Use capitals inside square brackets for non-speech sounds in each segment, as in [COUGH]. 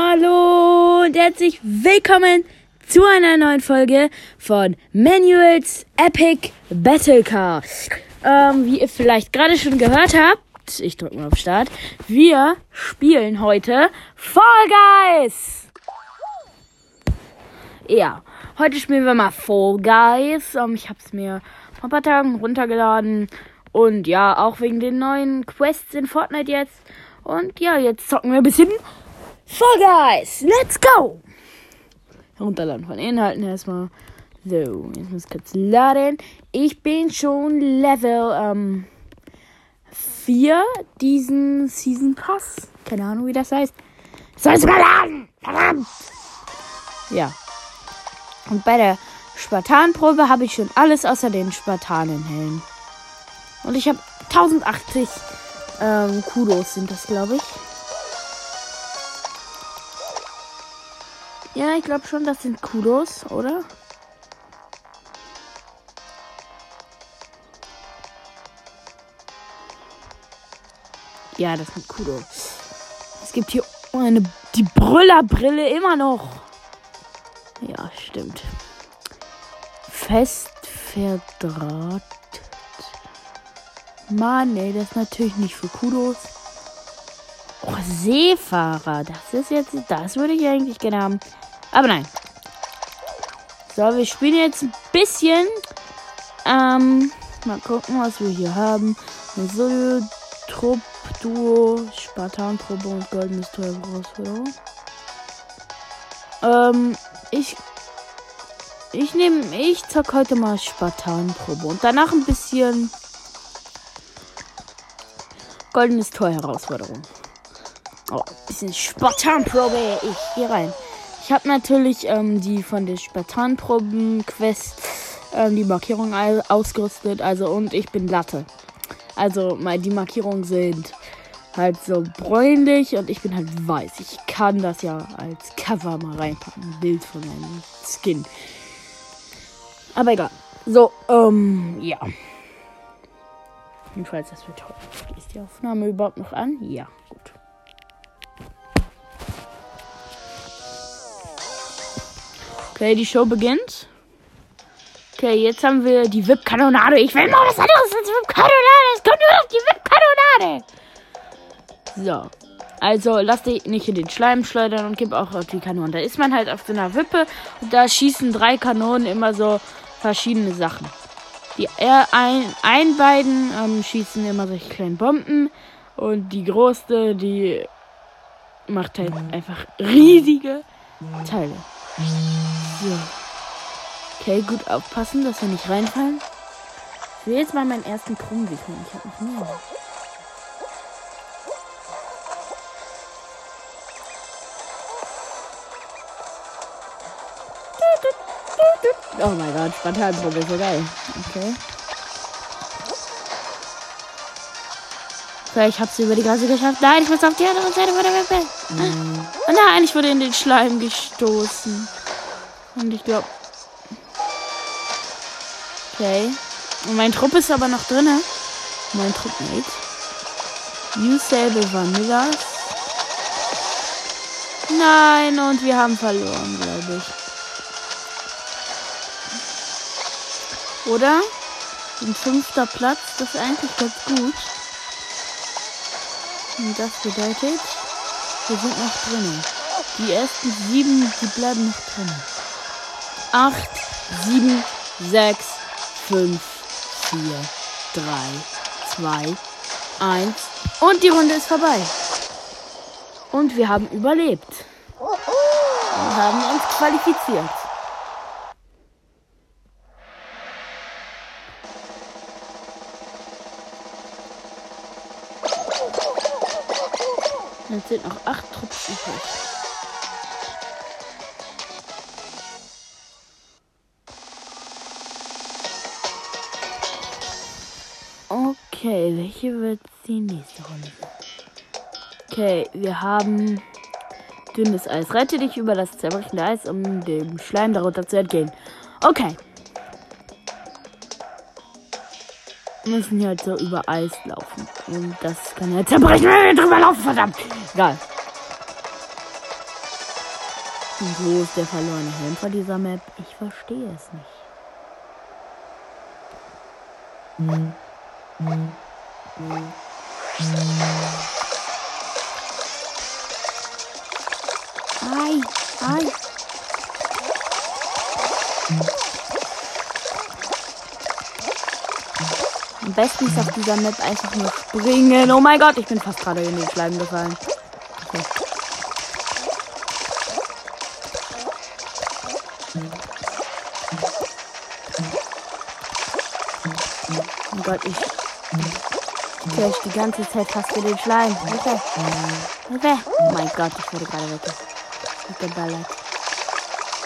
Hallo und herzlich willkommen zu einer neuen Folge von Manuals Epic Battle Car. Ähm, wie ihr vielleicht gerade schon gehört habt, ich drücke mal auf Start, wir spielen heute Fall Guys. Ja, heute spielen wir mal Fall Guys. Ähm, ich habe es mir vor ein paar Tagen runtergeladen und ja, auch wegen den neuen Quests in Fortnite jetzt. Und ja, jetzt zocken wir ein bisschen Fall Guys. Let's go! Herunterladen von Inhalten erstmal. So, jetzt muss ich kurz laden. Ich bin schon Level ähm, 4 diesen Season Pass. Keine Ahnung, wie das heißt. Soll es mal laden! Verdammt! Ja. Und bei der Spartanprobe habe ich schon alles außer den Spartanenhelm. Und ich habe 1080 ähm, Kudos sind das, glaube ich. Ja, ich glaube schon, das sind Kudos, oder? Ja, das sind Kudos. Es gibt hier eine, die Brüllerbrille immer noch. Ja, stimmt. Fest verdrahtet. Mann, ey, das ist natürlich nicht für Kudos. Oh, Seefahrer. Das ist jetzt, das würde ich eigentlich gerne haben. Aber nein. So, wir spielen jetzt ein bisschen. Ähm, mal gucken, was wir hier haben. Solo, Trupp, Duo, Spartan-Probe und goldenes Tor Herausforderung. Ähm, ich. Ich nehme. Ich zock heute mal Spartan-Probe. Und danach ein bisschen. Goldenes Tor Herausforderung. Oh, bisschen Spartan-Probe. Ich hier rein. Ich habe natürlich ähm, die von der Spartan-Proben-Quest ähm, die Markierung ausgerüstet. Also und ich bin Latte. Also mal die Markierungen sind halt so bräunlich und ich bin halt weiß. Ich kann das ja als Cover mal reinpacken. Ein Bild von meinem Skin. Aber egal. So, ähm, ja. Jedenfalls, das wird toll. Ist die Aufnahme überhaupt noch an? Ja, gut. Okay, die Show beginnt. Okay, jetzt haben wir die VIP-Kanonade. Ich will mal was anderes als VIP-Kanonade. Es kommt nur noch die VIP-Kanonade. So. Also, lass dich nicht in den Schleim schleudern und gib auch auf die Kanonen. Da ist man halt auf so einer Wippe und da schießen drei Kanonen immer so verschiedene Sachen. Die ein, ein beiden ähm, schießen immer solche kleinen Bomben und die größte, die macht halt einfach riesige Teile. So. Okay, gut aufpassen, dass wir nicht reinfallen. Ich will jetzt mal meinen ersten Krummweg nehmen. Ich habe noch mehr. Oh mein Gott, Spartanprobe ist so geil. Okay. Okay, ich hab's über die Gasse geschafft. Nein, ich muss auf die andere Seite von der Wippe. Mm. Oh nein, ich wurde in den Schleim gestoßen. Und ich glaube. Okay. Und mein Trupp ist aber noch drin. Mein Trupp nicht. You Sable Vanillas. Nein, und wir haben verloren, glaube ich. Oder? Ein fünfter Platz, das ist eigentlich ganz gut. Und das bedeutet, wir sind noch drinnen. Die ersten sieben, die bleiben noch drinnen. 8, 7, 6, 5, 4, 3, 2, 1. Und die Runde ist vorbei. Und wir haben überlebt. Wir haben uns qualifiziert. Jetzt sind noch acht Trupps übrig. Die nächste Runde? Okay, wir haben dünnes Eis. Rette dich über das zerbrechende Eis, um dem Schleim darunter zu entgehen. Okay. Wir müssen hier halt so über Eis laufen. Und das kann ja zerbrechen, wenn wir drüber laufen, verdammt. Egal. Und wo ist der verlorene Helm von dieser Map? Ich verstehe es nicht. Ei, ei. Am besten ist auf dieser Map einfach nur springen. Oh mein Gott, ich bin fast gerade in den Schleim gefallen. Okay. Oh Gott, ich flash die ganze Zeit fast in den Schleim. Hilfe! Hilfe! Oh mein Gott, ich wurde gerade weg. Weggeballert.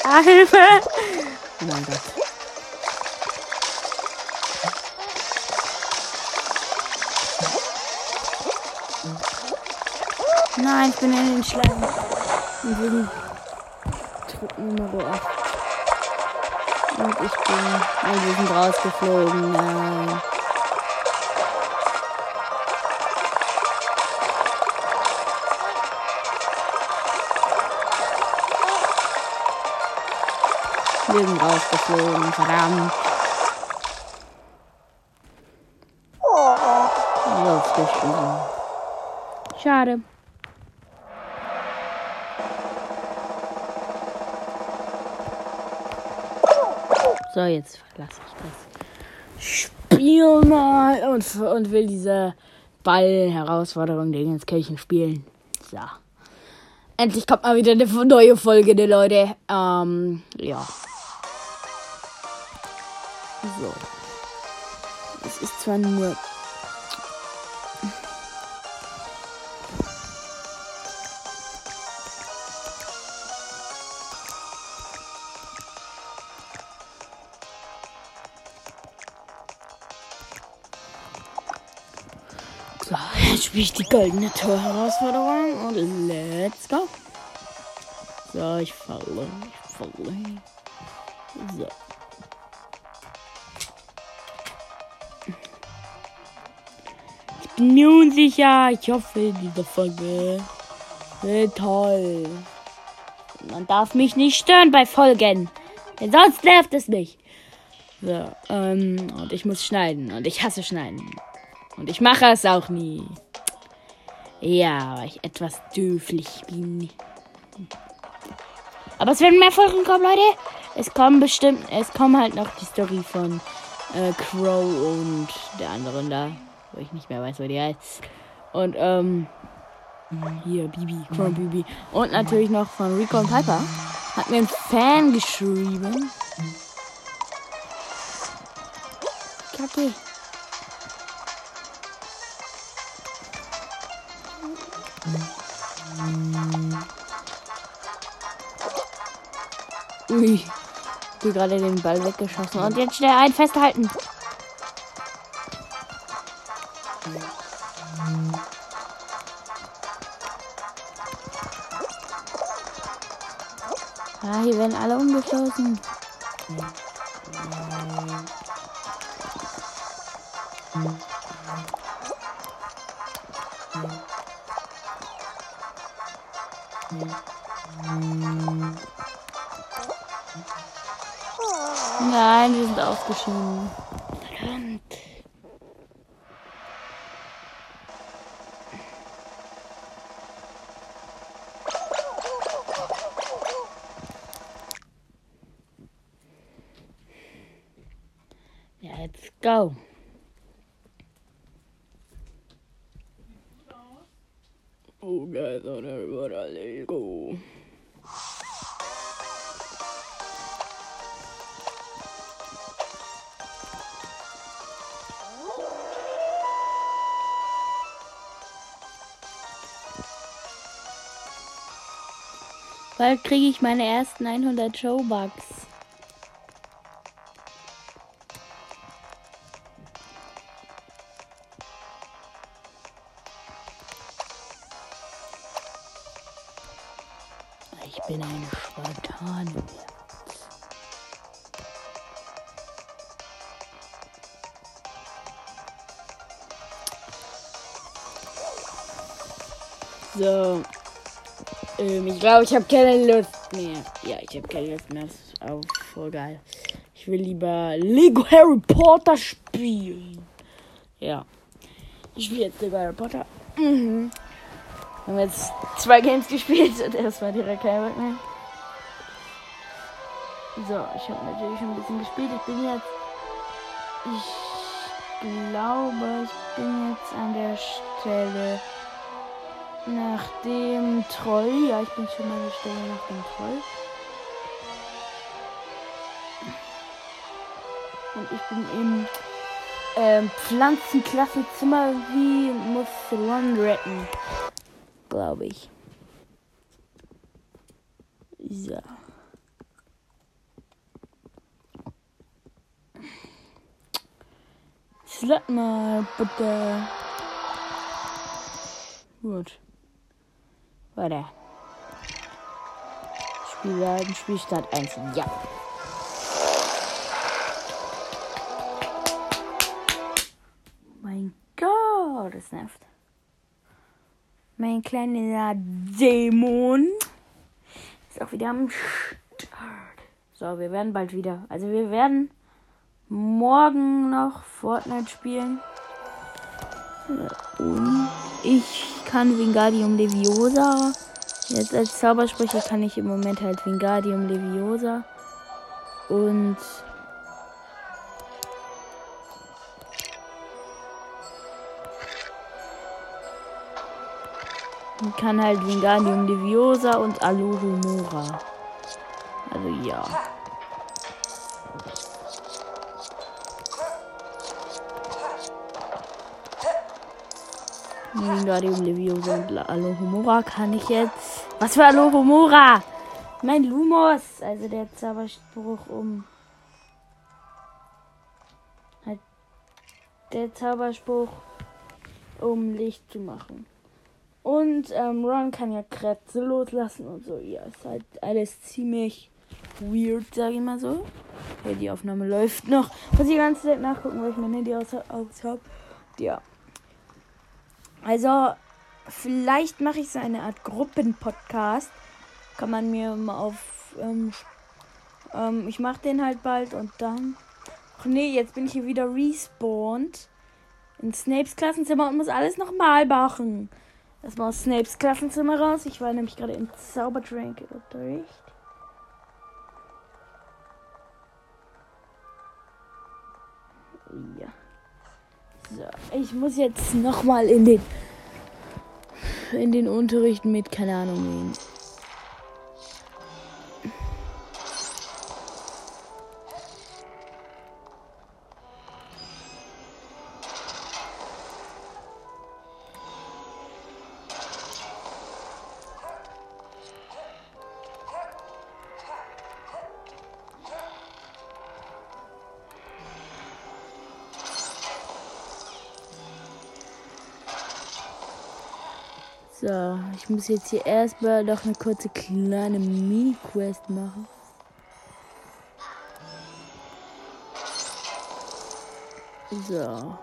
Ah, Hilfe! Oh mein Gott. Nein, ich bin in den Schleim. Und wegen Trupp Nummer 8. Und ich bin. Wir sind rausgeflogen. Nein. Sind rausgeflogen, verdammt. Rausgeflogen. Schade. So, jetzt verlasse ich das Spiel mal und, und will diese Ball-Herausforderung Dingenskirchen spielen. So. Endlich kommt mal wieder eine neue Folge, ne Leute. Ähm, ja. So. Es ist zwar nur. So, jetzt spiele ich die goldene Torherausforderung und let's go. So, ich falle, ich falle. So. Mir unsicher. Ich hoffe, diese Folge wird toll. Man darf mich nicht stören bei Folgen. Denn sonst nervt es mich. So, ähm, und ich muss schneiden. Und ich hasse schneiden. Und ich mache es auch nie. Ja, weil ich etwas dürflich bin. Aber es werden mehr Folgen kommen, Leute. Es kommen bestimmt, es kommen halt noch die Story von äh, Crow und der anderen da, wo ich nicht mehr weiß, wo die heißt. Und ähm, hier Bibi, und Bibi. Und natürlich noch von Rico und Piper. Hat mir ein Fan geschrieben. Kacke. Ui. Ich bin gerade den Ball weggeschossen. Und jetzt schnell ein festhalten. Ah, hier werden alle umgeschossen. Nein, wir sind ausgeschieden. Go. Oh, guys, on everybody, let's go. Bald kriege ich meine ersten 100 Showbucks. Glaube, ich habe keine Lust mehr. Ja, ich habe keine Lust mehr. Das ist auch voll geil. Ich will lieber Lego Harry Potter spielen. Ja. Ich spiele jetzt Lego Harry Potter. Mhm. Wir haben jetzt zwei Games gespielt [LAUGHS] und erstmal direkt kein Bock mehr. So, ich habe natürlich schon ein bisschen gespielt. Ich bin jetzt. Ich glaube, ich bin jetzt an der Stelle nach dem Troll. Ja, ich bin schon mal der Stelle nach dem Troll. Und ich bin im ähm, Pflanzenklassenzimmer wie muss Ron retten. Glaube ich. So. Slot mal bitte. Gut. Weiter. Spielleiten, Spielstart 1. Ja. Mein Gott, das nervt. Mein kleiner Dämon ist auch wieder am Start. So, wir werden bald wieder. Also wir werden morgen noch Fortnite spielen. Und ich kann Wingardium Leviosa. Jetzt als Zaubersprecher kann ich im Moment halt Wingardium Leviosa. Und Ich kann halt Wingardium Leviosa und Alohomora. Also ja. Wingardium Leviosa und Alohomora kann ich jetzt. Was für Alohomora? Mein Lumos. Also der Zauberspruch um. Der Zauberspruch um Licht zu machen. Und ähm, Ron kann ja Kräfte loslassen und so. Ja, ist halt alles ziemlich weird, sag ich mal so. Ja, die Aufnahme läuft noch. Muss ich die ganze Zeit nachgucken, weil ich mein Handy aus, aus habe. Ja. Also, vielleicht mache ich so eine Art Gruppenpodcast. Kann man mir mal auf. Ähm, ähm, ich mache den halt bald und dann. Ach nee, jetzt bin ich hier wieder respawned. In Snapes Klassenzimmer und muss alles nochmal machen. Erstmal aus Snapes Klassenzimmer raus. Ich war nämlich gerade im Zaubertränke-Unterricht. Ja. Ich muss jetzt nochmal in den in den Unterricht mit, keine Ahnung, muss jetzt hier erstmal noch eine kurze kleine Mini-Quest machen. So.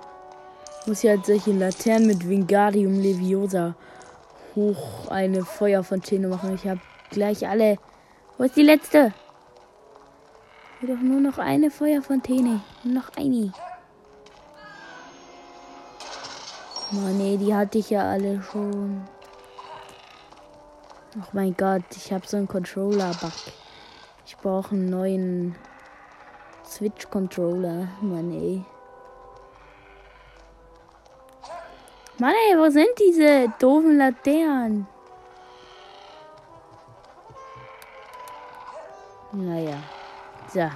Muss hier halt solche Laternen mit Wingardium Leviosa hoch eine Feuerfontäne machen. Ich habe gleich alle. Wo ist die letzte? Hier doch nur noch eine Feuerfontäne. Nur noch eine. Mann, nee, die hatte ich ja alle schon. Oh mein Gott, ich habe so einen Controller-Bug. Ich brauche einen neuen Switch-Controller. Mann, ey. Mann, ey, wo sind diese doofen Laternen? Naja. So.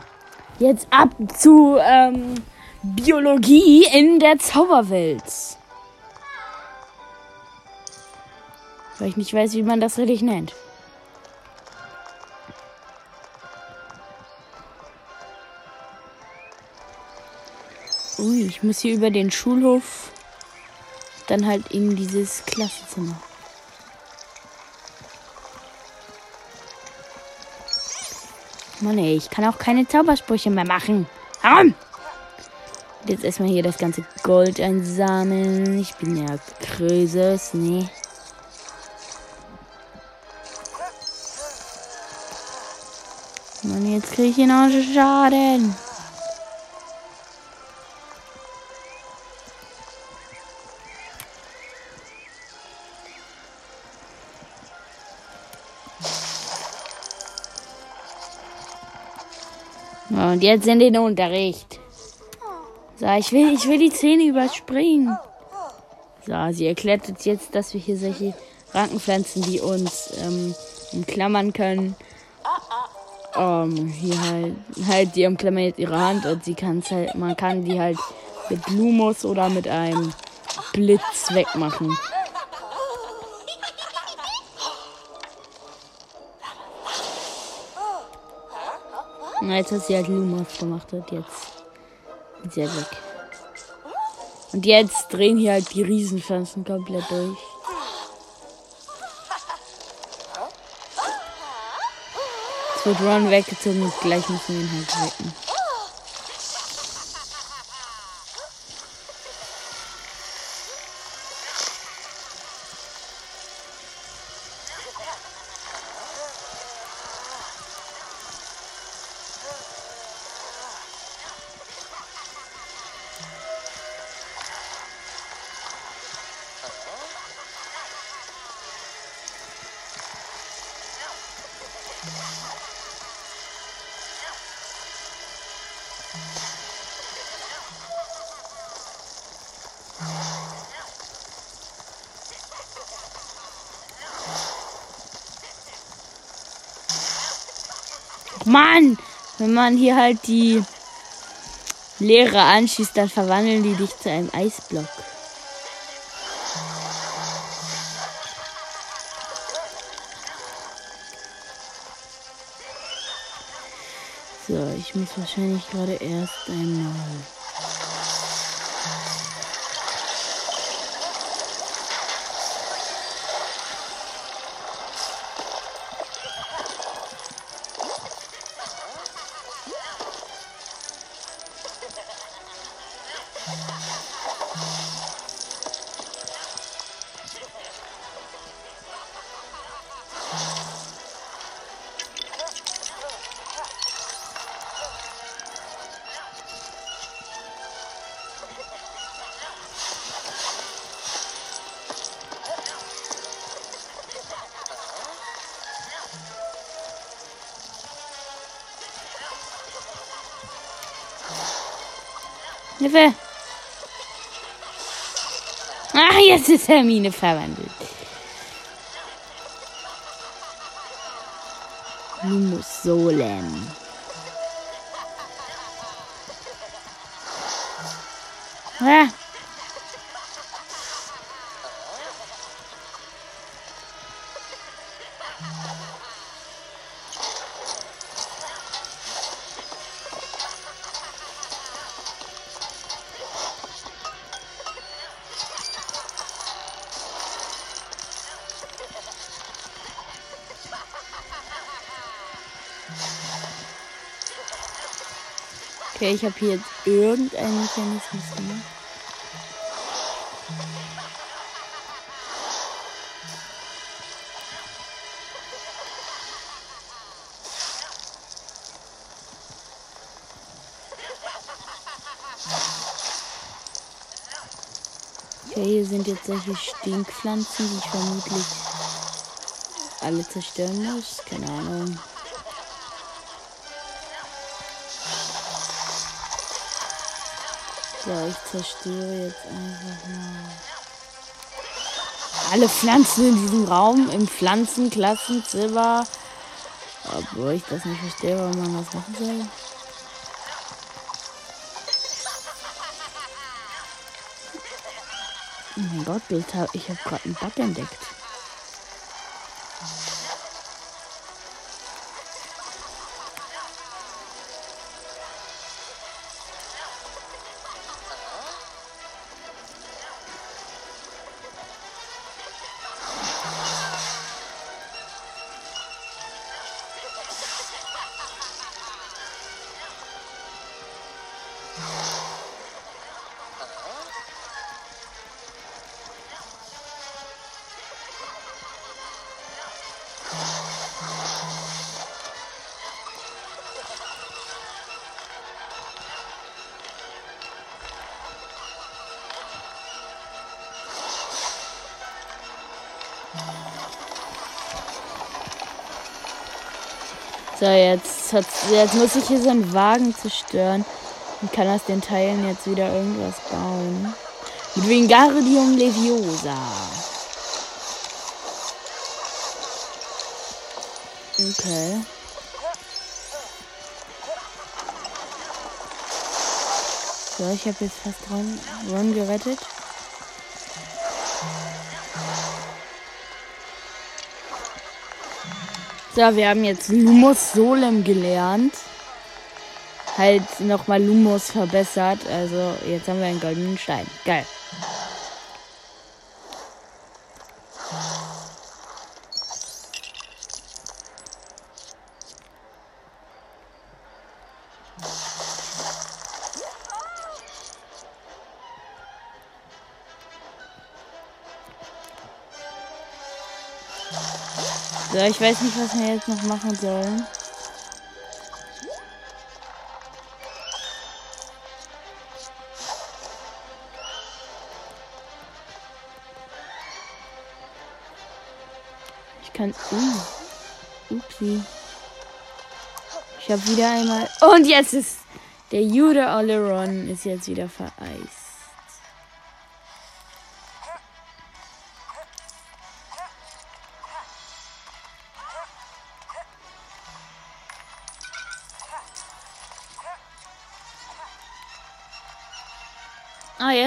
Jetzt ab zu ähm, Biologie in der Zauberwelt. Weil ich nicht weiß, wie man das richtig nennt. Ui, ich muss hier über den Schulhof dann halt in dieses Klassenzimmer. Mann ey, ich kann auch keine Zaubersprüche mehr machen. Warum? Jetzt erstmal hier das ganze Gold einsammeln. Ich bin ja Kröses, nee. Jetzt kriege ich noch Schaden. Und jetzt in den Unterricht. So, ich will, ich will die Zähne überspringen. So, sie erklärt uns jetzt, dass wir hier solche Rankenpflanzen, die uns ähm, umklammern können. Ähm, hier halt, halt, die umklammern jetzt ihre Hand und sie kann es halt, man kann die halt mit Lumus oder mit einem Blitz wegmachen. Na, jetzt hat sie halt Lumos gemacht und jetzt ist sie halt weg. Und jetzt drehen hier halt die Riesenpflanzen komplett durch. Wird Ron weggezogen und gleich müssen wir ihn halt wecken. Wenn man hier halt die Leere anschießt, dann verwandeln die dich zu einem Eisblock. So, ich muss wahrscheinlich gerade erst einmal. Hilfe! Ach, jetzt ist Hermine verwandelt. Lumus Solem. Ah. Okay, ich habe hier jetzt irgendeinen Mechanismus gemacht. Okay, hier sind jetzt solche Stinkpflanzen, die ich vermutlich alle zerstören muss. Keine Ahnung. So, ich zerstöre jetzt einfach mal alle Pflanzen in diesem Raum im Pflanzenklassenzimmer. Obwohl ich das nicht verstehe, warum man das machen soll. Oh mein Gott, Bild, ich habe gerade einen Bug entdeckt. So, jetzt, jetzt muss ich hier so einen Wagen zerstören und kann aus den Teilen jetzt wieder irgendwas bauen. Mit Wingardium Leviosa. Okay. So, ich habe jetzt fast Ron, Ron gerettet. So, wir haben jetzt Lumos Solem gelernt. Halt nochmal Lumos verbessert. Also jetzt haben wir einen goldenen Stein. Geil. Ich weiß nicht, was wir jetzt noch machen sollen. Ich kann. Uh, upsi. Ich habe wieder einmal. Und jetzt ist der Jude Oleron ist jetzt wieder vereist.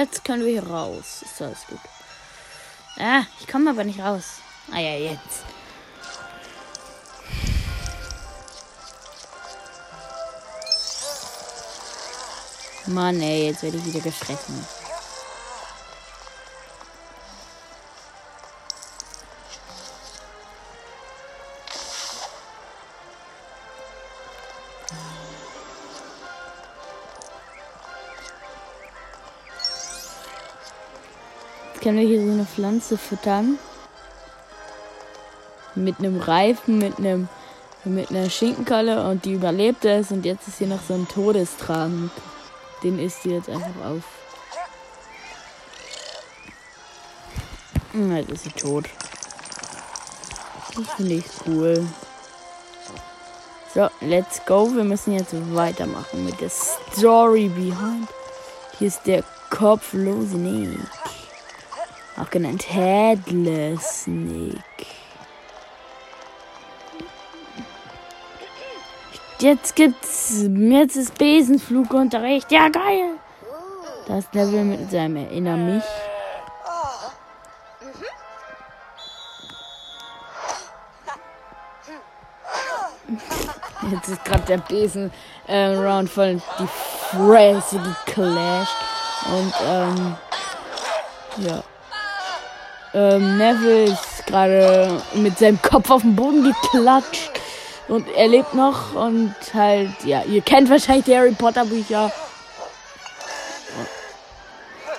Jetzt können wir hier raus. Ist alles gut. Ah, ich komme aber nicht raus. Ah ja, jetzt. Mann, ey, jetzt werde ich wieder gefressen. Können wir hier so eine Pflanze füttern. Mit einem Reifen, mit einem mit einer Schinkenkalle und die überlebt es und jetzt ist hier noch so ein Todestrank. Den isst sie jetzt einfach auf. Hm, jetzt ist sie tot. Das finde ich cool. So, let's go. Wir müssen jetzt weitermachen mit der Story behind. Hier ist der kopflose Nick. Auch genannt Headless Nick. Jetzt gibt's. Jetzt ist Besenflugunterricht. Ja, geil. Das Level mit seinem Erinner mich. Jetzt ist gerade der Besen äh, Round voll die Fresse geclasht. Und ähm. Ja. Ähm, Neville ist gerade mit seinem Kopf auf den Boden geklatscht. Und er lebt noch und halt, ja, ihr kennt wahrscheinlich die Harry Potter Bücher.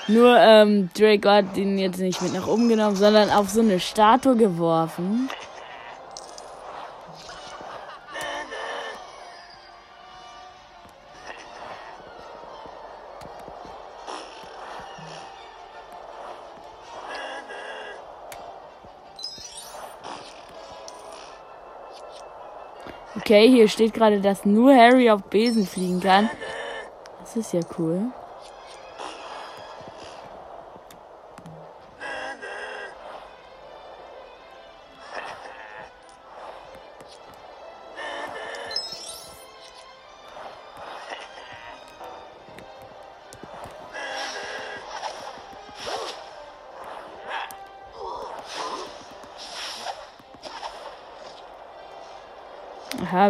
Nur, ähm, Draco hat ihn jetzt nicht mit nach oben genommen, sondern auf so eine Statue geworfen. Okay, hier steht gerade, dass nur Harry auf Besen fliegen kann. Das ist ja cool.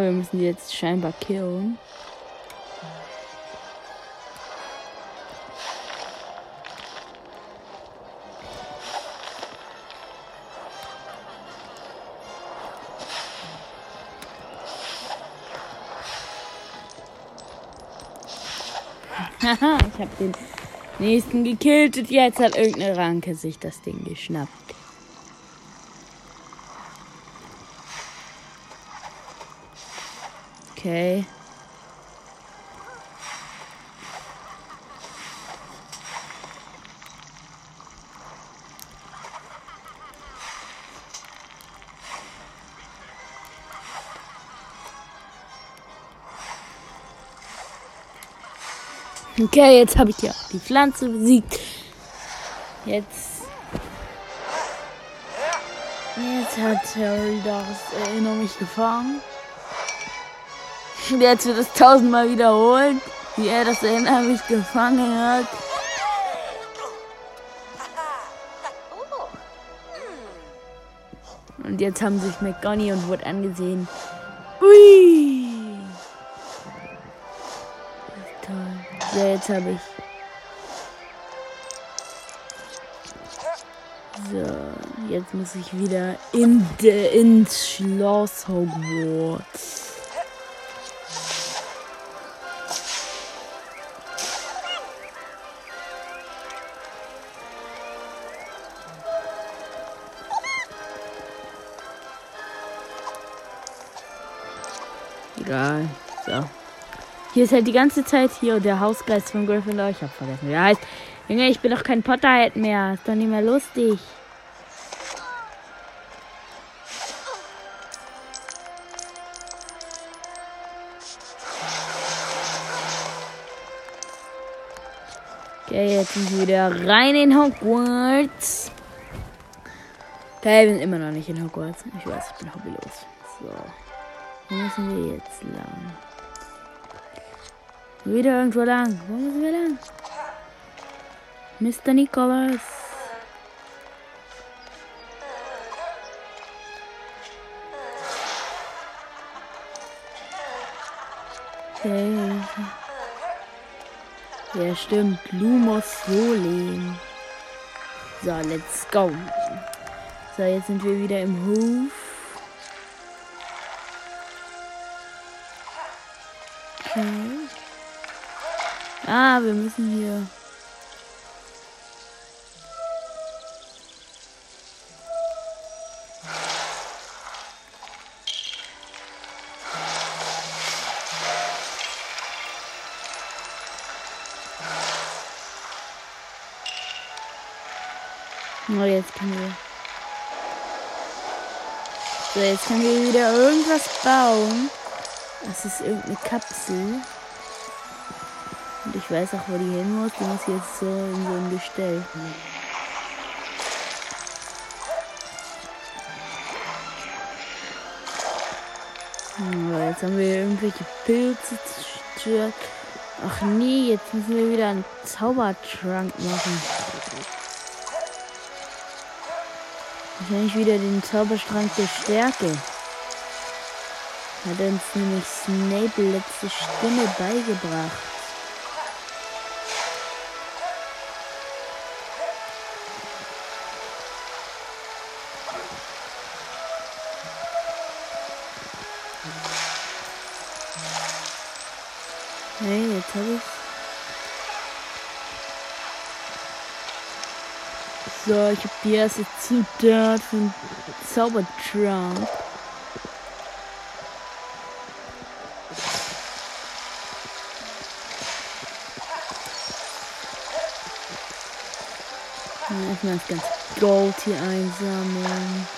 Wir müssen die jetzt scheinbar killen. Haha, [LAUGHS] ich habe den nächsten gekillt und jetzt hat irgendeine Ranke sich das Ding geschnappt. Okay. Okay, jetzt habe ich ja die Pflanze besiegt. Jetzt. Jetzt hat Harry das äh, mich gefangen. [LAUGHS] Jetzt wird es tausendmal wiederholt, wie er das Erinner mich gefangen hat. Und jetzt haben sich McGonny und Wood angesehen. Ui! Toll. So, jetzt habe ich. So, jetzt muss ich wieder in de, ins Schloss Hogwarts. Hier ist halt die ganze Zeit hier der Hausgeist von Gryffindor. Ich hab vergessen, wie er heißt. Junge, ich bin doch kein Potterhead mehr. Ist doch nicht mehr lustig. Okay, jetzt sind wir wieder rein in Hogwarts. Okay, wir sind immer noch nicht in Hogwarts. Ich weiß, ich bin hobbylos. So. Wo müssen wir jetzt lang? Wieder irgendwo lang. Wo müssen wir lang? Mr. Nicholas. Okay. Ja, stimmt. Lumos Solim. So, let's go. So, jetzt sind wir wieder im Hof. Wir müssen hier. Oh, jetzt können wir. So, jetzt können wir wieder irgendwas bauen. Das ist irgendeine Kapsel. Ich weiß auch, wo die hin muss. Die muss jetzt so in so ein Gestell. So, jetzt haben wir irgendwelche Pilze zerstört. Ach nee, jetzt müssen wir wieder einen Zaubertrank machen. Wahrscheinlich wieder den Zaubertrank der Stärke. Hat uns nämlich Snape letzte Stimme beigebracht. Ich habe die erste Zutat von Zaubertrank. Erstmal das ganze Gold hier einsammeln.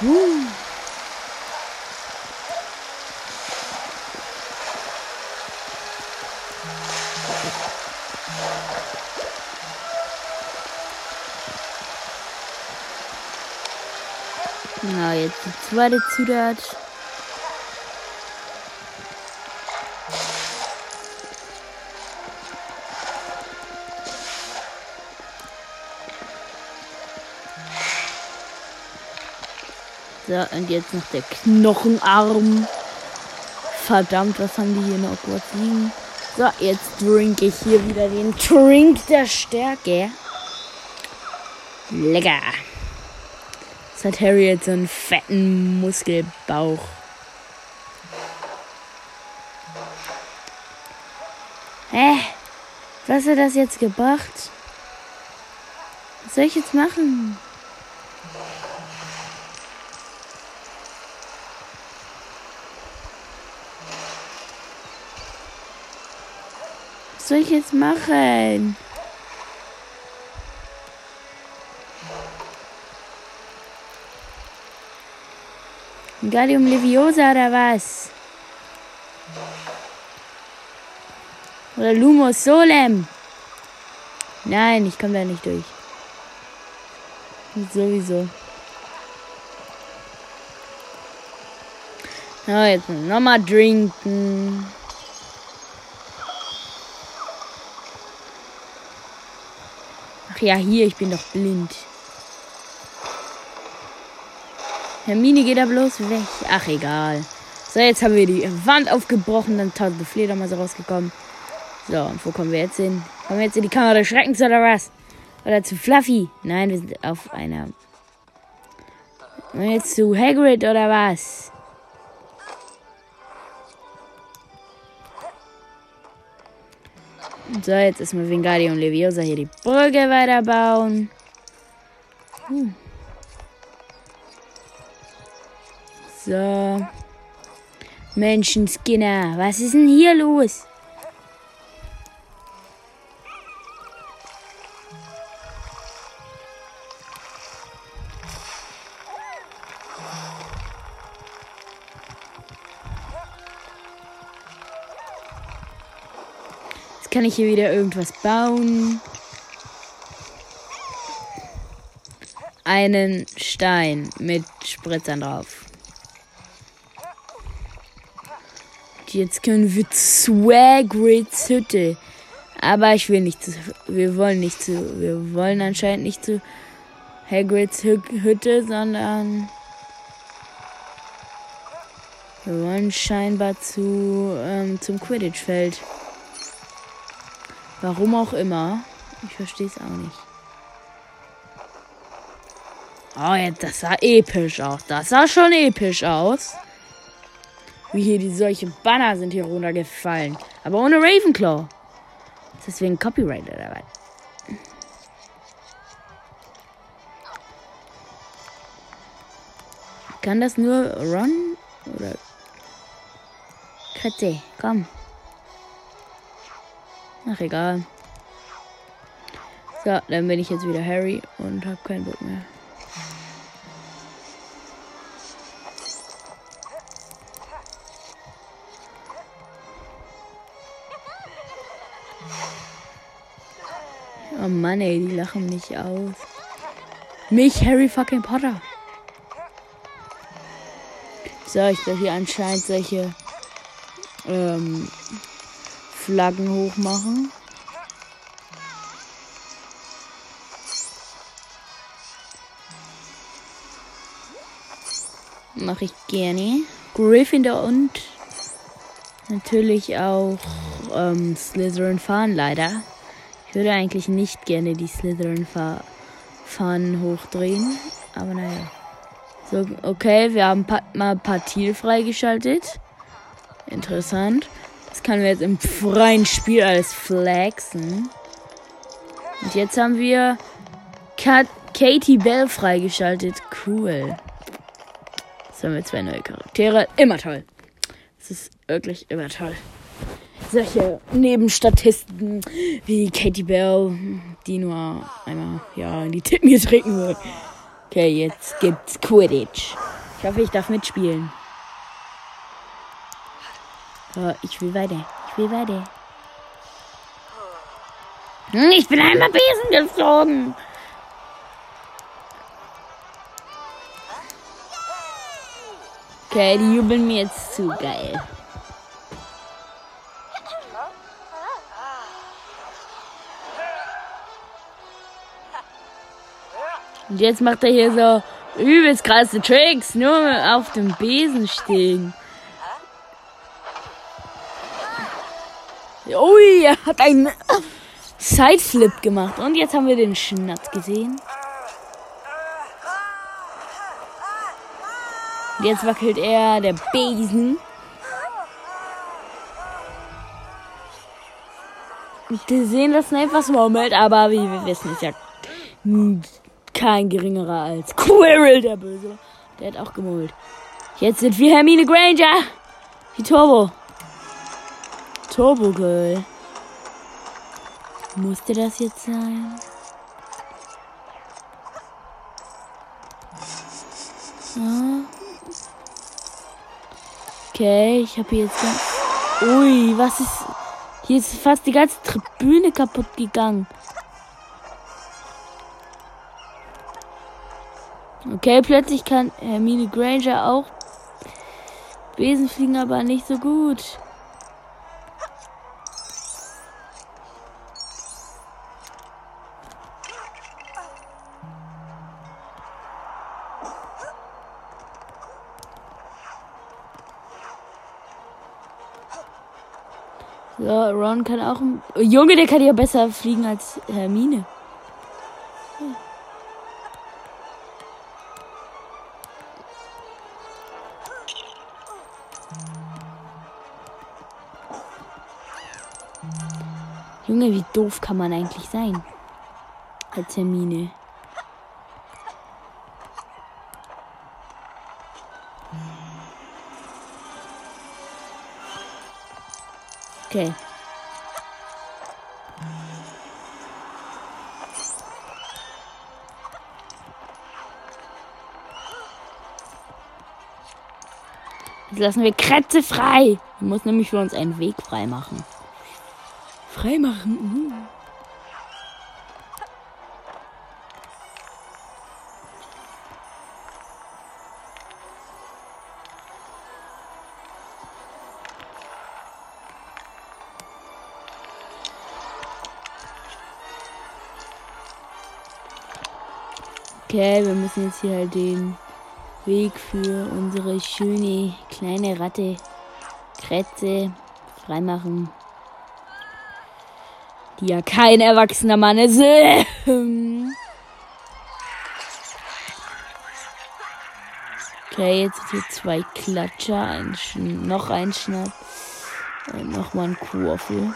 Puh. Zweite Zutat. So, und jetzt noch der Knochenarm. Verdammt, was haben die hier noch kurz liegen? So, jetzt trinke ich hier wieder den Trink der Stärke. Lecker. Jetzt hat Harry jetzt so einen fetten Muskelbauch. Hä? Was hat das jetzt gebracht? Was soll ich jetzt machen? Was soll ich jetzt machen? Gallium Leviosa oder was? Oder Lumos Solem. Nein, ich komme da nicht durch. Sowieso. Ja, jetzt nochmal trinken. Ach ja, hier, ich bin doch blind. Hermine geht da bloß weg. Ach, egal. So, jetzt haben wir die Wand aufgebrochen, dann tausende Fledermäuse rausgekommen. So, und wo kommen wir jetzt hin? Kommen wir jetzt in die Kammer des Schreckens oder was? Oder zu Fluffy? Nein, wir sind auf einer. Und jetzt zu Hagrid oder was? So, jetzt ist Vingardi und Leviosa hier die Brücke weiterbauen. Hm. So. Menschenskinner, was ist denn hier los? kann ich hier wieder irgendwas bauen. Einen Stein mit Spritzern drauf. Jetzt können wir zu Hagrids Hütte. Aber ich will nicht zu. Wir wollen nicht zu. Wir wollen anscheinend nicht zu Hagrids Hütte, sondern. Wir wollen scheinbar zu ähm, zum Quidditch-Feld. Warum auch immer. Ich verstehe es auch nicht. Oh, jetzt, das sah episch aus. Das sah schon episch aus. Wie hier die solche Banner sind hier runtergefallen. Aber ohne Ravenclaw. Ist deswegen Copyright oder was? Kann das nur Ron? Oder. Krette, komm. Ach, egal. So, dann bin ich jetzt wieder Harry und habe keinen Bock mehr. Oh Mann, ey, die lachen mich aus. Mich, Harry fucking Potter. So, ich soll hier anscheinend solche ähm, Flaggen hochmachen. Mache ich gerne. Gryffindor und natürlich auch ähm, Slytherin fahren, leider. Ich würde eigentlich nicht gerne die Slytherin Fahnen hochdrehen, aber naja. So, okay, wir haben pa mal Partil freigeschaltet. Interessant. Das können wir jetzt im freien Spiel alles flexen. Und jetzt haben wir Kat Katie Bell freigeschaltet. Cool. Jetzt haben wir zwei neue Charaktere. Immer toll. Das ist wirklich immer toll. Solche Nebenstatisten wie Katie Bell, die nur einmal ja, in die Tippen getreten wird. Okay, jetzt gibt's Quidditch. Ich hoffe, ich darf mitspielen. Oh, ich will weiter. Ich will weiter. Hm, ich bin einmal Besen geflogen. Okay, die jubeln mir jetzt zu geil. Und jetzt macht er hier so übelst krasse Tricks, nur auf dem Besen stehen. Ui, er hat einen Sideflip gemacht. Und jetzt haben wir den Schnatz gesehen. Jetzt wackelt er der Besen. Wir sehen das etwas Moment, aber wie wir wissen, ist ja kein geringerer als [LAUGHS] Quirrell, der Böse. Der hat auch gemult. Jetzt sind wir Hermine Granger. Die Turbo. Turbo Girl. Musste das jetzt sein? Ah. Okay, ich habe hier jetzt Ui, was ist. Hier ist fast die ganze Tribüne kaputt gegangen. Okay, plötzlich kann Hermine Granger auch Besen fliegen, aber nicht so gut. So, Ron kann auch. Junge, der kann ja besser fliegen als Hermine. Junge, wie doof kann man eigentlich sein? Als Hermine. Okay. Jetzt lassen wir Krätze frei. Ich muss nämlich für uns einen Weg frei machen. Frei machen. Uh. Okay, wir müssen jetzt hier halt den Weg für unsere schöne kleine Ratte Kretze freimachen die ja kein erwachsener Mann ist. Okay, jetzt hier zwei Klatscher, ein Sch noch ein Schnapp und nochmal ein Kuhwaffel.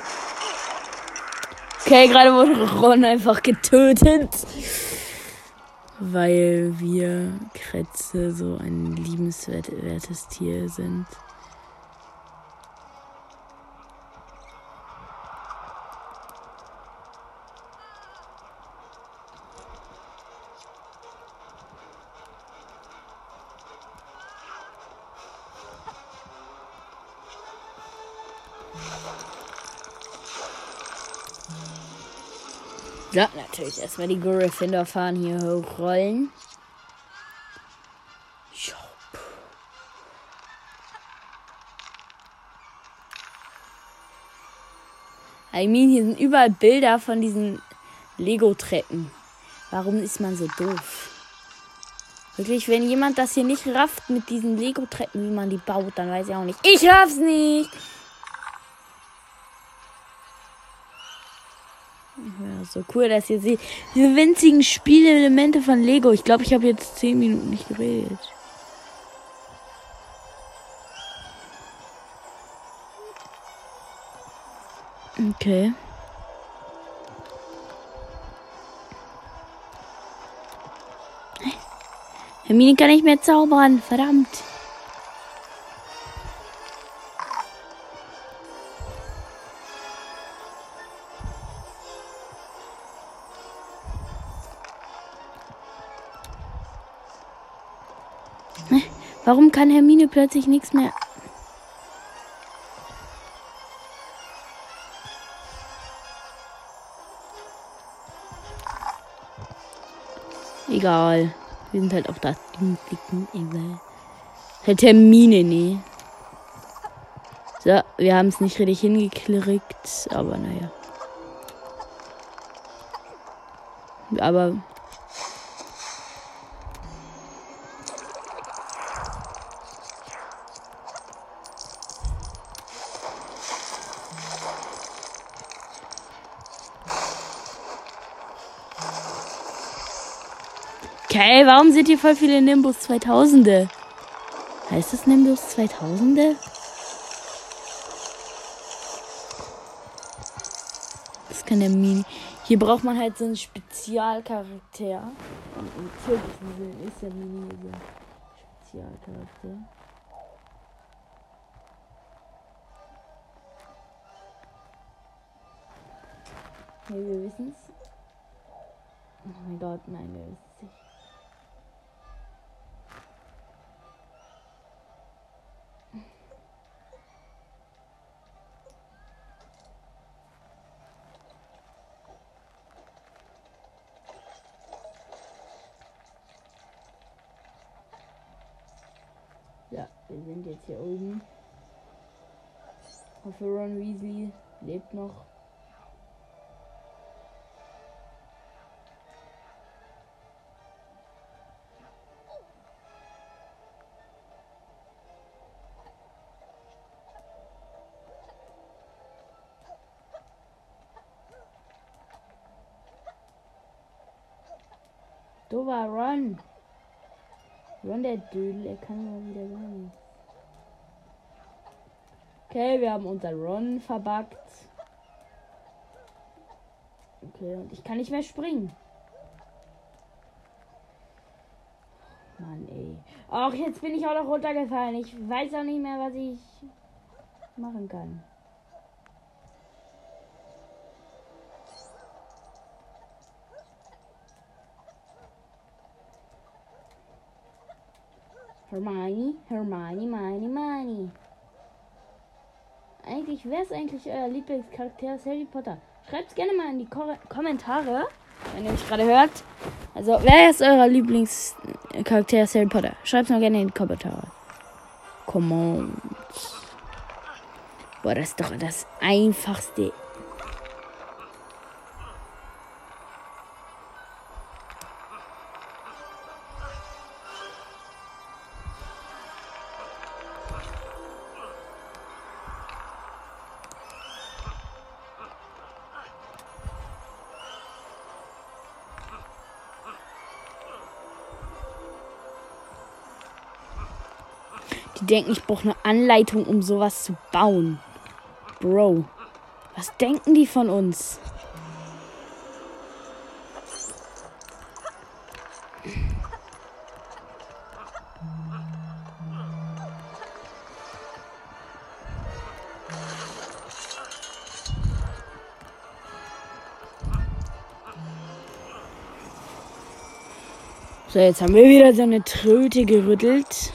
Okay, gerade wurde Ron einfach getötet. Weil wir Kretze so ein liebenswertes Tier sind. So, natürlich erstmal die Gryffindor fahren hier hochrollen. I mean, hier sind überall Bilder von diesen Lego-Treppen. Warum ist man so doof? Wirklich, wenn jemand das hier nicht rafft mit diesen Lego-Treppen, wie man die baut, dann weiß ich auch nicht. Ich raff's nicht! So cool, dass ihr seht. Diese winzigen Spielelemente von Lego. Ich glaube, ich habe jetzt 10 Minuten nicht geredet. Okay. Hermine kann nicht mehr zaubern. Verdammt. Warum kann Hermine plötzlich nichts mehr? Egal. Wir sind halt auch da. Egal. Halt Hermine, nee. So, wir haben es nicht richtig hingekriegt, aber naja. Aber Okay, warum sind hier voll viele Nimbus 2000er? Heißt das Nimbus 2000er? Das kann der Mini. Hier braucht man halt so einen Spezialcharakter. Und im türkischen Sinn ist der Mini so ein Spezialcharakter. Hey, wir wissen's. Oh mein Gott, nein, wir wissen es nicht. Ja, wir sind jetzt hier oben. Ich hoffe, Ron Weasley lebt noch. Dover, run! Run, der Dödel, er kann mal wieder sein. Okay, wir haben unser Ron verbuggt. Okay, und ich kann nicht mehr springen. Mann, ey. Ach, jetzt bin ich auch noch runtergefallen. Ich weiß auch nicht mehr, was ich machen kann. Hermione, Hermione, Hermione, Hermione. Eigentlich, wer ist eigentlich euer Lieblingscharakter aus Harry Potter? Schreibt es gerne mal in die Ko Kommentare, wenn ihr mich gerade hört. Also, wer ist euer Lieblingscharakter aus Harry Potter? Schreibt es mal gerne in die Kommentare. Come on. Boah, das ist doch das einfachste Die denken, ich brauche eine Anleitung, um sowas zu bauen. Bro, was denken die von uns? So, jetzt haben wir wieder seine Tröte gerüttelt.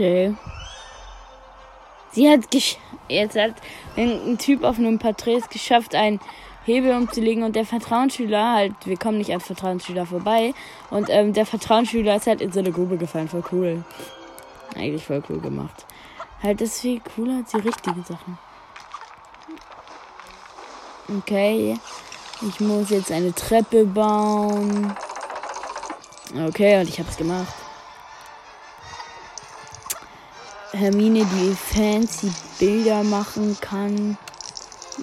Okay. Sie hat jetzt hat ein Typ auf einem Porträt es geschafft, einen Hebel umzulegen und der Vertrauensschüler halt, wir kommen nicht an Vertrauensschüler vorbei und ähm, der Vertrauensschüler ist halt in so eine Grube gefallen, voll cool. Eigentlich voll cool gemacht. Halt, ist viel cooler als die richtigen Sachen. Okay, ich muss jetzt eine Treppe bauen. Okay, und ich hab's gemacht. Hermine, die fancy Bilder machen kann,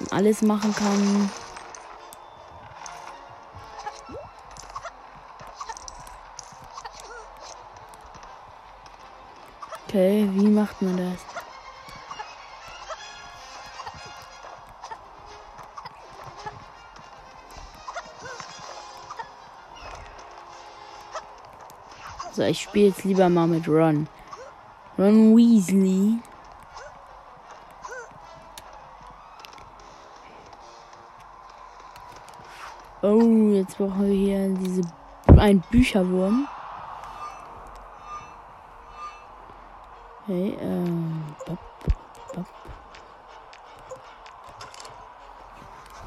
alles machen kann. Okay, wie macht man das? So, ich spiele jetzt lieber mal mit Ron. Ron Weasley. Oh, jetzt brauchen wir hier diese ein Bücherwurm. Okay, ähm, bop, bop.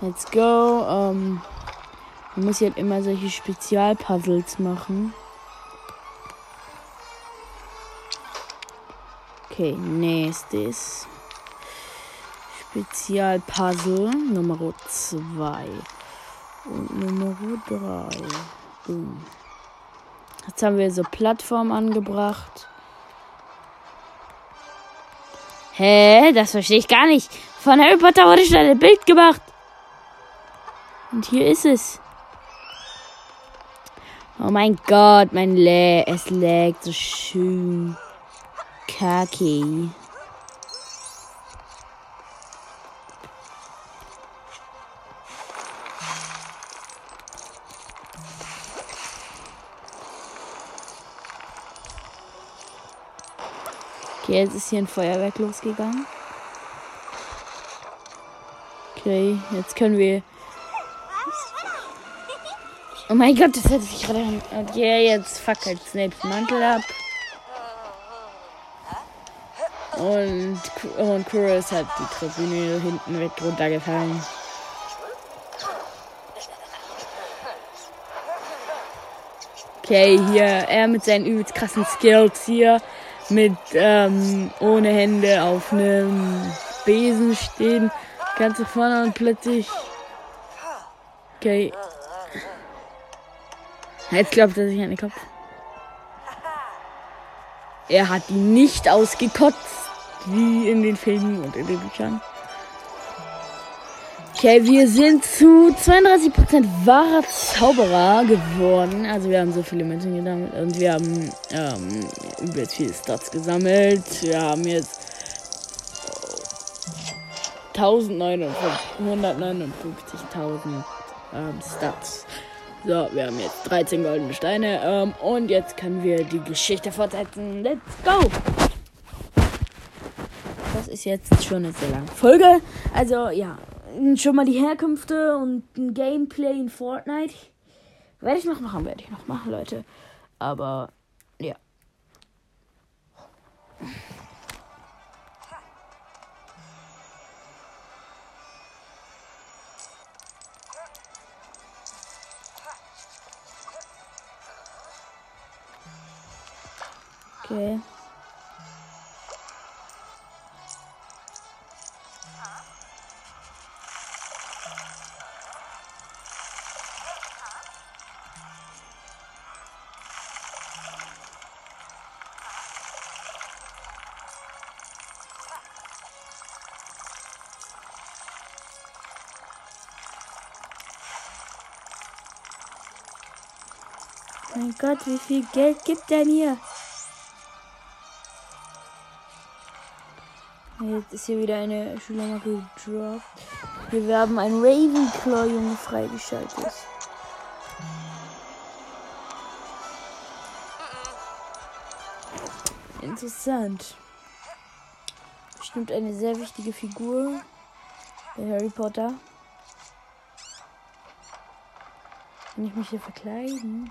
Let's go. Ähm, man muss jetzt immer solche Spezialpuzzles machen. Okay, nächstes. Spezialpuzzle Nummer 2 und Nummer 3. Boom. Jetzt haben wir so Plattform angebracht. Hä? Das verstehe ich gar nicht. Von Harry Potter wurde schon ein Bild gemacht. Und hier ist es. Oh mein Gott, mein Lä es lägt so schön. Kaki. Okay, jetzt ist hier ein Feuerwerk losgegangen. Okay, jetzt können wir. Oh mein Gott, das hätte sich gerade. Okay, jetzt fackelt Snapes Mantel ab. Und, und Chris hat die Tribüne hinten weg runtergefallen. Okay, hier, er mit seinen übelst krassen Skills hier mit ähm, ohne Hände auf einem Besen stehen. Ganz vorne und plötzlich. Okay. Jetzt glaubt er sich an den Kopf. Er hat ihn nicht ausgekotzt, wie in den Filmen und in den Büchern. Okay, wir sind zu 32% wahrer Zauberer geworden. Also wir haben so viele Menschen gesammelt und wir haben ähm, übelst viele Stats gesammelt. Wir haben jetzt 159.000 ähm, Stats. So, wir haben jetzt 13 goldene Steine ähm, und jetzt können wir die Geschichte fortsetzen. Let's go! Ist jetzt schon eine sehr lange Folge. Also ja, schon mal die Herkünfte und ein Gameplay in Fortnite. Werde ich noch machen, werde ich noch machen, Leute. Aber ja. Okay. Gott, wie viel Geld gibt der mir? Jetzt ist hier wieder eine Schülermarke gedroppt. Wir haben ein Ravenclaw, Junge, freigeschaltet. Interessant. Bestimmt eine sehr wichtige Figur bei Harry Potter. Kann ich mich hier verkleiden?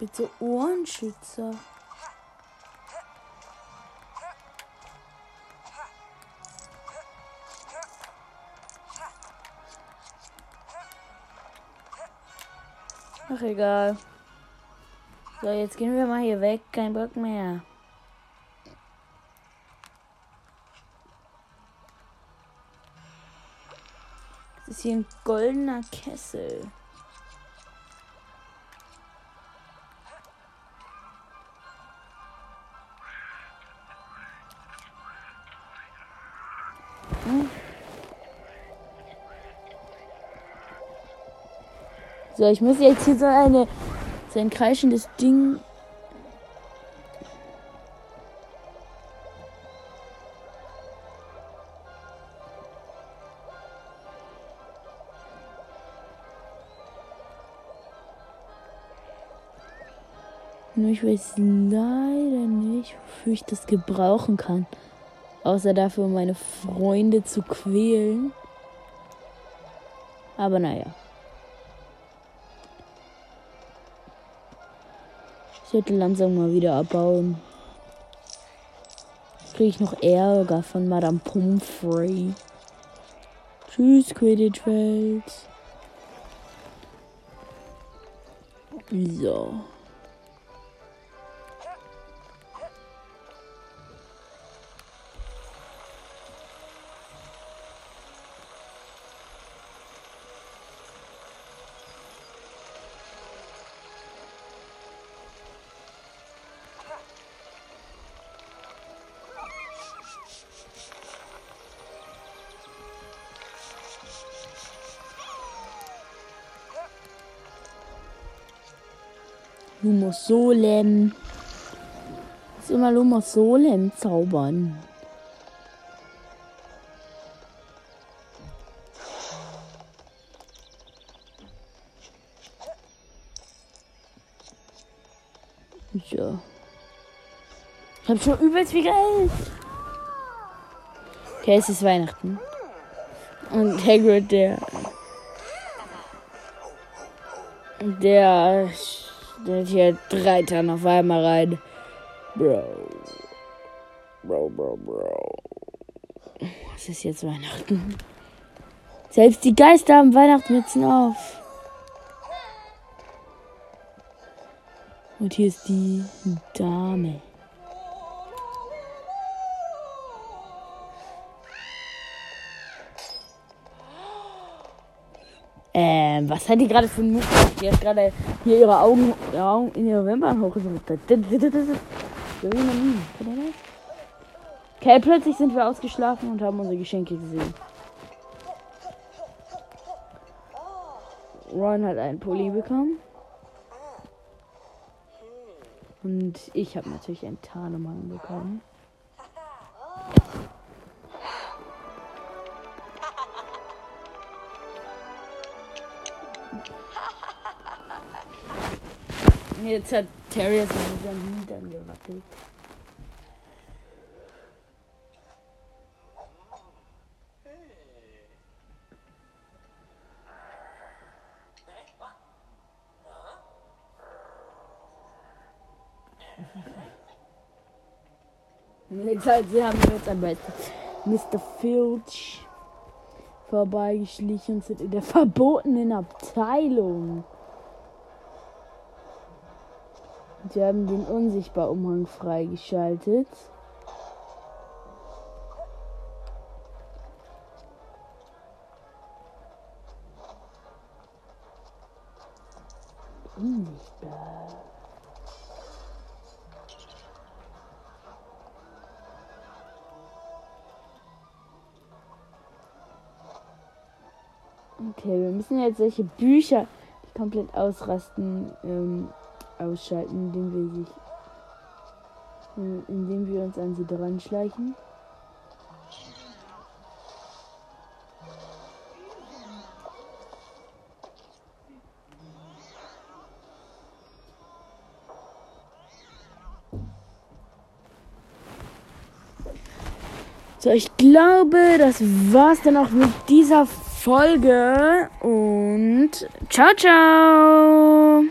Bitte Ohrenschützer. Ach egal. So, jetzt gehen wir mal hier weg. Kein Bock mehr. Das ist hier ein goldener Kessel. So, ich muss jetzt hier so eine so ein kreischendes Ding. Nur ich weiß leider nicht, wofür ich das gebrauchen kann. Außer dafür, um meine Freunde zu quälen. Aber naja. Sollte langsam mal wieder abbauen. Kriege ich noch Ärger von Madame Pomfrey. Tschüss, Quidditch-Welt. So. Lumos Solem. Ist immer Lumos Solem zaubern. So. Ich hab schon übelst viel Geld. Okay, es ist Weihnachten. Und Hagrid, der. Der. Der hat hier drei Tannen auf einmal rein. Bro. Bro, bro, bro. Was ist jetzt Weihnachten? Selbst die Geister haben Weihnachtsmützen auf. Und hier ist die Dame. Ähm, was hat die gerade für einen Move? Die hat gerade hier ihre Augen, ihre Augen in ihre Wimpern hochgesucht. Okay, plötzlich sind wir ausgeschlafen und haben unsere Geschenke gesehen. Ron hat einen Pulli bekommen. Und ich habe natürlich einen Tarnemann bekommen. Jetzt hat mit seinen Hintern gewackelt. Jetzt halt, sie haben jetzt am besten Mr. Filch vorbeigeschlichen und sind in der verbotenen Abteilung. Sie haben den Unsichtbar-Umhang freigeschaltet. Unsichtbar. Okay, wir müssen jetzt solche Bücher, die komplett ausrasten, ähm, ausschalten, indem wir sich, indem wir uns an sie dran schleichen. So, ich glaube, das war's dann auch mit dieser Folge und ciao, ciao!